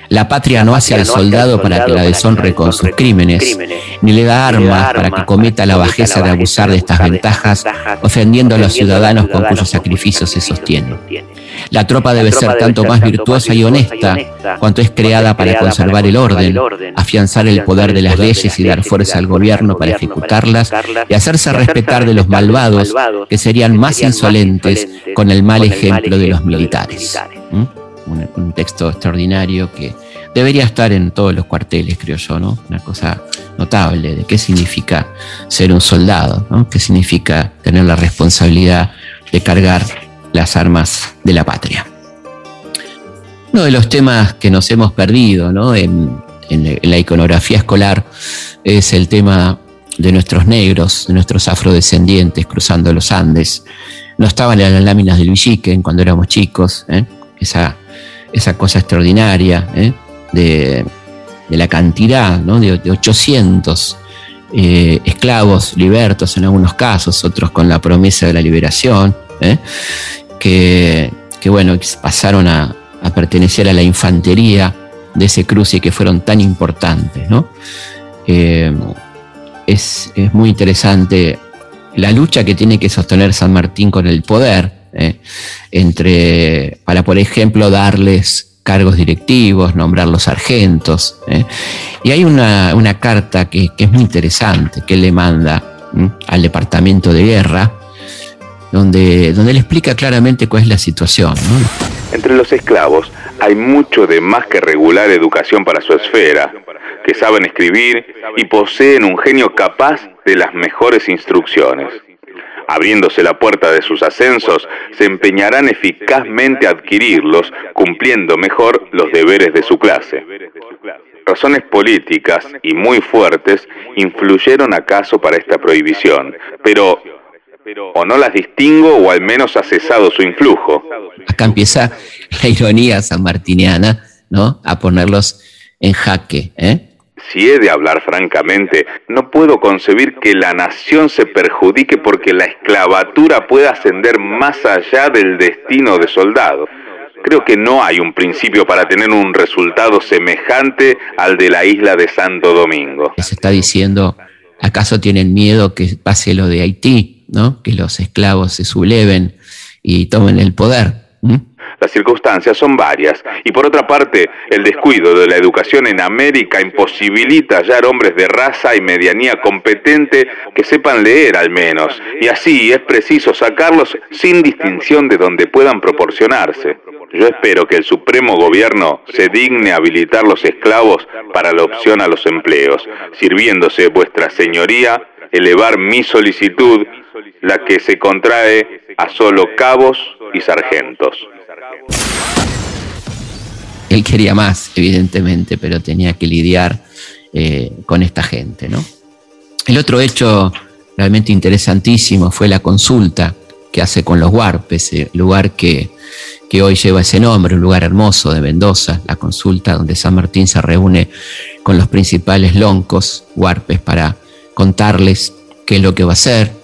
A: La patria no hace al soldado para que la deshonre con sus crímenes, ni le da armas para que cometa la bajeza de abusar de estas ventajas, ofendiendo a los ciudadanos con cuyos sacrificios se sostiene. La tropa debe ser tanto más virtuosa y honesta cuanto es creada para conservar el orden, afianzar el poder de las leyes y dar fuerza al gobierno para ejecutarlas y hacerse respetar de los malvados que serían más insolentes con el mal ejemplo de los militares un, texto extraordinario que debería estar en todos los cuarteles, creo yo, ¿no? Una cosa notable de qué significa ser un soldado, ¿no? Qué significa tener la responsabilidad de cargar las armas de la patria. Uno de los temas que nos hemos perdido ¿no? en, la iconografía escolar es el tema de nuestros negros, de nuestros afrodescendientes cruzando los Andes. No estaban en las láminas del Villiquen cuando éramos chicos, ¿eh? esa esa cosa extraordinaria ¿eh? de, la cantidad, de, 800 eh, esclavos libertos en algunos casos, otros con la promesa de la liberación, ¿eh? que, bueno, pasaron a, pertenecer a la infantería de ese cruce y que fueron tan importantes. es, es muy interesante la lucha que tiene que sostener San Martín con el poder, ¿eh? entre, para por ejemplo darles cargos directivos, nombrar los sargentos. ¿eh? Y hay una, carta que, es muy interesante que le manda al Departamento de Guerra, donde, donde él explica claramente cuál es la situación.
E: Entre los esclavos hay mucho de más que regular educación para su esfera, que saben escribir y poseen un genio capaz de las mejores instrucciones abriéndose la puerta de sus ascensos, se empeñarán eficazmente a adquirirlos, cumpliendo mejor los deberes de su clase. Razones políticas y muy fuertes influyeron acaso para esta prohibición, pero o no las distingo o al menos ha cesado su influjo.
A: Acá empieza la ironía sanmartiniana, ¿no? A ponerlos en jaque, ¿eh?
E: Si he de hablar francamente, no puedo concebir que la nación se perjudique porque la esclavatura pueda ascender más allá del destino de soldado. Creo que no hay un principio para tener un resultado semejante al de la isla de Santo Domingo.
A: Se está diciendo, ¿acaso tienen miedo que pase lo de Haití, ¿no? que los esclavos se subleven y tomen el poder?
E: Las circunstancias son varias y por otra parte, el descuido de la educación en América imposibilita hallar hombres de raza y medianía competente que sepan leer al menos, y así es preciso sacarlos sin distinción de donde puedan proporcionarse. Yo espero que el Supremo Gobierno se digne habilitar los esclavos para la opción a los empleos, sirviéndose vuestra señoría elevar mi solicitud, la que se contrae a solo cabos y sargentos.
A: Él quería más, evidentemente, pero tenía que lidiar eh, con esta gente. ¿no? El otro hecho realmente interesantísimo fue la consulta que hace con los huarpes, el lugar que, que hoy lleva ese nombre, un lugar hermoso de Mendoza, la consulta donde San Martín se reúne con los principales loncos, huarpes, para contarles qué es lo que va a hacer.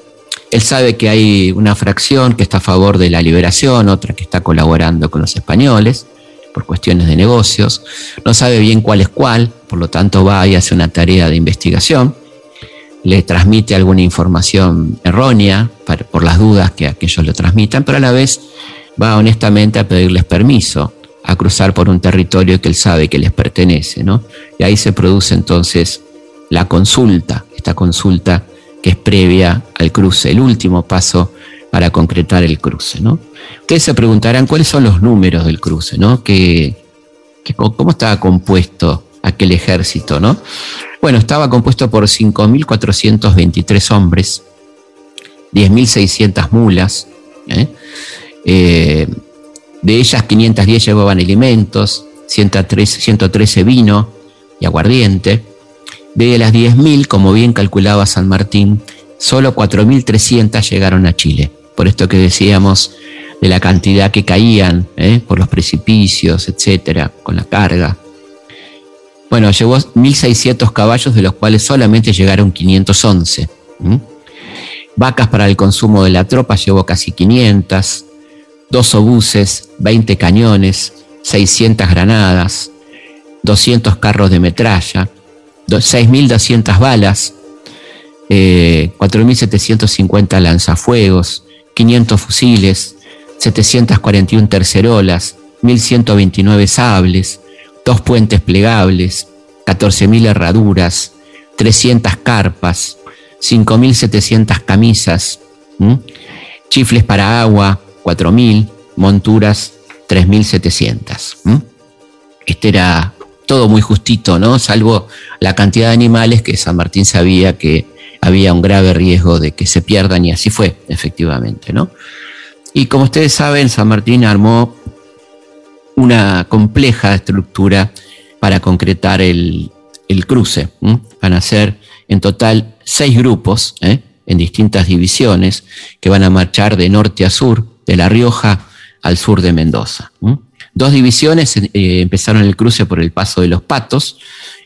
A: Él sabe que hay una fracción que está a favor de la liberación, otra que está colaborando con los españoles por cuestiones de negocios. No sabe bien cuál es cuál, por lo tanto va y hace una tarea de investigación. Le transmite alguna información errónea por las dudas que aquellos le transmitan, pero a la vez va honestamente a pedirles permiso a cruzar por un territorio que él sabe que les pertenece, ¿no? Y ahí se produce entonces la consulta, esta consulta que es previa al cruce, el último paso para concretar el cruce, ¿no? Ustedes se preguntarán cuáles son los números del cruce, ¿no? ¿Cómo estaba compuesto aquel ejército, ¿no? Bueno, estaba compuesto por 5.423 hombres, 10.600 mulas, ¿eh? Eh, de ellas 510 llevaban alimentos, 113, 113 vino y aguardiente. De las 10.000, como bien calculaba San Martín, solo 4.300 llegaron a Chile. Por esto que decíamos de la cantidad que caían ¿eh? por los precipicios, etcétera, con la carga. Bueno, llevó 1.600 caballos, de los cuales solamente llegaron 511. Vacas para el consumo de la tropa llevó casi 500 dos obuses, 20 cañones, 600 granadas, 200 carros de metralla, 6.200 balas, 4.750 eh, lanzafuegos, 500 fusiles, 741 tercerolas, 1.129 sables, dos puentes plegables, 14.000 herraduras, 300 carpas, 5.700 camisas, chifles para agua, 4.000, monturas 3.700. Este era todo muy justito, ¿no? Salvo la cantidad de animales que San Martín sabía que había un grave riesgo de que se pierdan y así fue, efectivamente, ¿no? Y como ustedes saben, San Martín armó una compleja estructura para concretar el, cruce. Van a ser en total seis grupos ¿eh? en distintas divisiones que van a marchar de norte a sur de La Rioja al sur de Mendoza. Dos divisiones eh, empezaron el cruce por el Paso de los Patos,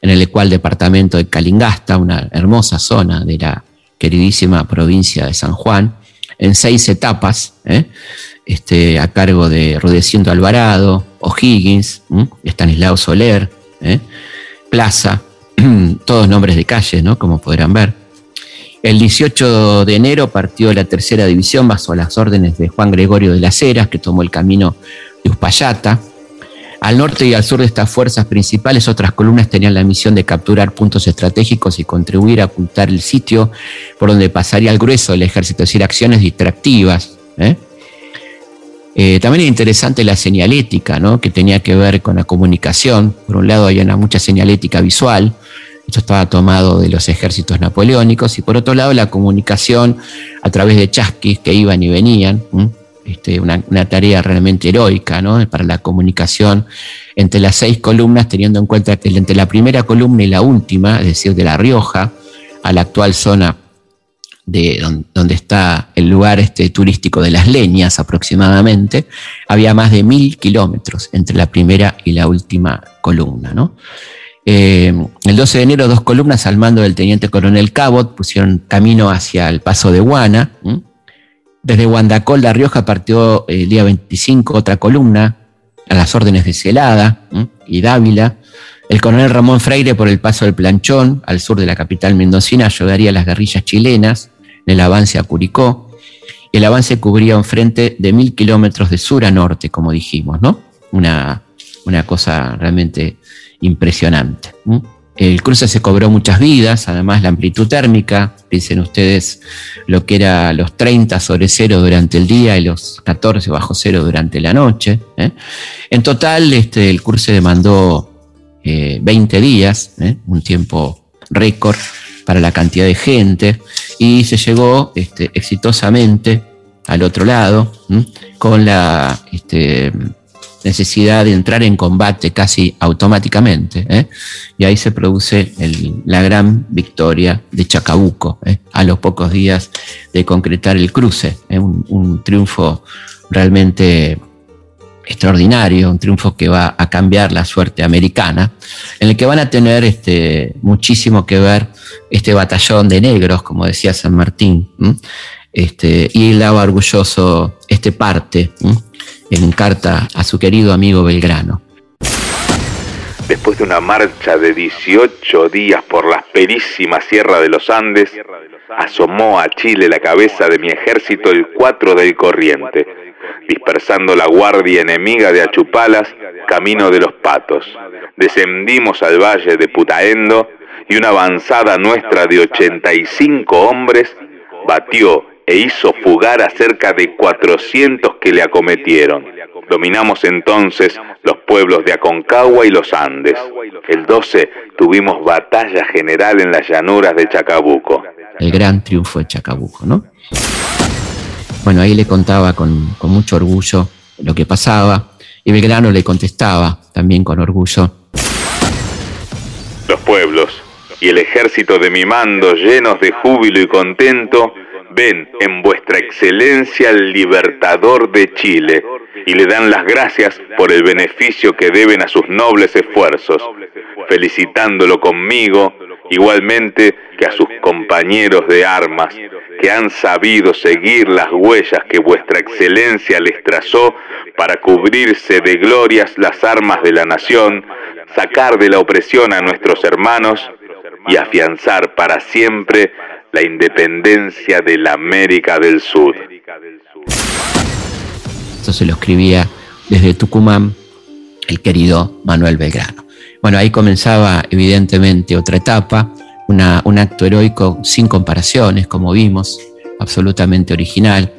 A: en el cual departamento de Calingasta, una hermosa zona de la queridísima provincia de San Juan, en seis etapas, ¿eh? este, a cargo de Rudecindo Alvarado, O'Higgins, Estanislao Soler, ¿eh? Plaza, [clears throat] todos nombres de calles, ¿no? como podrán ver. El 18 de enero partió la tercera división bajo las órdenes de Juan Gregorio de las Heras, que tomó el camino de. Al norte y al sur de estas fuerzas principales, otras columnas tenían la misión de capturar puntos estratégicos y contribuir a ocultar el sitio por donde pasaría el grueso del ejército, es decir, acciones distractivas. ¿eh? Eh, también es interesante la señalética, ¿no? que tenía que ver con la comunicación. Por un lado, hay una mucha señalética visual, esto estaba tomado de los ejércitos napoleónicos. Y por otro lado, la comunicación a través de chasquis que iban y venían. Este, una, tarea realmente heroica ¿no? para la comunicación entre las seis columnas, teniendo en cuenta que entre la primera columna y la última, es decir, de La Rioja, a la actual zona de donde, está el lugar este, turístico de las leñas aproximadamente, había más de mil kilómetros entre la primera y la última columna. Eh, el 12 de enero, dos columnas al mando del teniente coronel Cabot pusieron camino hacia el paso de Guana. Desde Guandacol, La Rioja, partió el día 25 otra columna a las órdenes de Celada y Dávila. El coronel Ramón Freire por el paso del Planchón, al sur de la capital mendocina, ayudaría a las guerrillas chilenas en el avance a Curicó. El avance cubría un frente de mil kilómetros de sur a norte, como dijimos, ¿no? Una, una cosa realmente impresionante. El cruce se cobró muchas vidas, además la amplitud térmica, dicen ustedes lo que era los 30 sobre cero durante el día y los 14 bajo cero durante la noche. ¿eh? En total, este, el cruce demandó 20 eh, días, ¿eh? un tiempo récord para la cantidad de gente, y se llegó este, exitosamente al otro lado con la este, necesidad de entrar en combate casi automáticamente. ¿eh? Y ahí se produce el- la gran victoria de Chacabuco, ¿eh? a los pocos días de concretar el cruce. ¿eh? Un, un triunfo realmente extraordinario, un triunfo que va a cambiar la suerte americana, en el que van a tener este, muchísimo que ver este batallón de negros, como decía San Martín, este, y él daba orgulloso este parte. En carta a su querido amigo Belgrano.
E: Después de una marcha de 18 días por la asperísima Sierra de los Andes, asomó a Chile la cabeza de mi ejército el 4 del Corriente, dispersando la guardia enemiga de Achupalas, camino de los Patos. Descendimos al valle de Putaendo y una avanzada nuestra de 85 hombres batió e hizo fugar a cerca de 400 que le acometieron. Dominamos entonces los pueblos de Aconcagua y los Andes. El 12 tuvimos batalla general en las llanuras de Chacabuco.
A: el gran triunfo de Chacabuco, ¿no? Bueno, ahí le contaba con, con mucho orgullo lo que pasaba y Belgrano le contestaba también con orgullo.
E: Los pueblos y el ejército de mi mando, llenos de júbilo y contento, ven en vuestra excelencia el libertador de Chile y le dan las gracias por el beneficio que deben a sus nobles esfuerzos, felicitándolo conmigo, igualmente que a sus compañeros de armas, que han sabido seguir las huellas que vuestra excelencia les trazó para cubrirse de glorias las armas de la nación, sacar de la opresión a nuestros hermanos y afianzar para siempre la independencia de la América del Sur.
A: Esto se lo escribía desde Tucumán el querido Manuel Belgrano. Bueno, ahí comenzaba evidentemente otra etapa, una- un acto heroico sin comparaciones, como vimos, absolutamente original.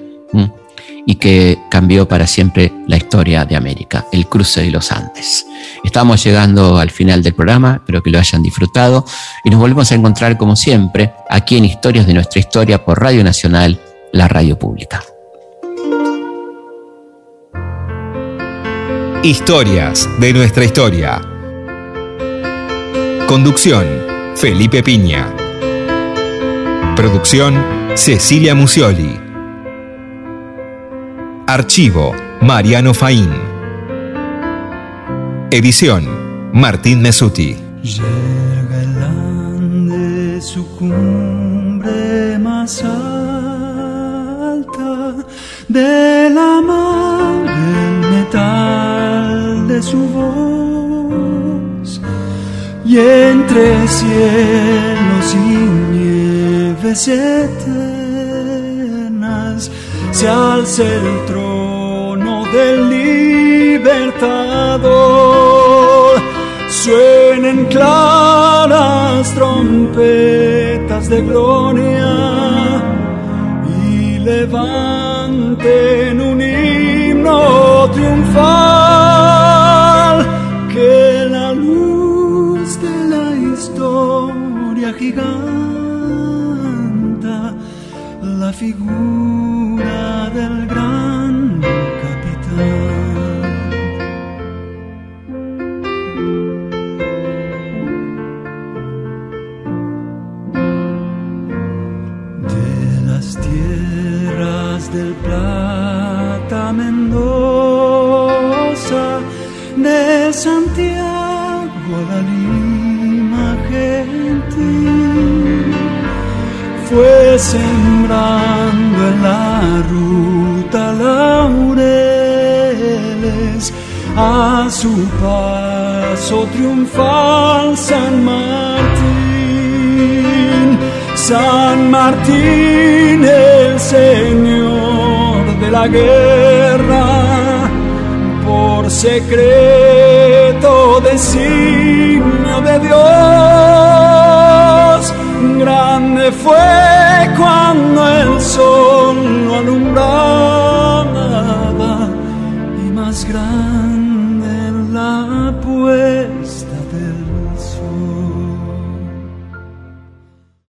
A: Y que cambió para siempre la historia de América, el cruce de los Andes. Estamos llegando al final del programa, espero que lo hayan disfrutado y nos volvemos a encontrar como siempre aquí en Historias de nuestra historia por Radio Nacional, la radio pública.
D: Historias de nuestra historia. Conducción, Felipe Piña. Producción, Cecilia Musioli. Archivo, Mariano Faín. Edición, Martín Mesuti.
M: Ande su cumbre más alta de la mar el metal de su voz y entre cielos y nieves eternas se alza el trono del libertador. Suenen claras trompetas de gloria y levanten un himno triunfal sembrando en la ruta laureles a su paso triunfal San Martín. San Martín, el Señor de la guerra, por secreto designio de Dios, grande fue cuando el sol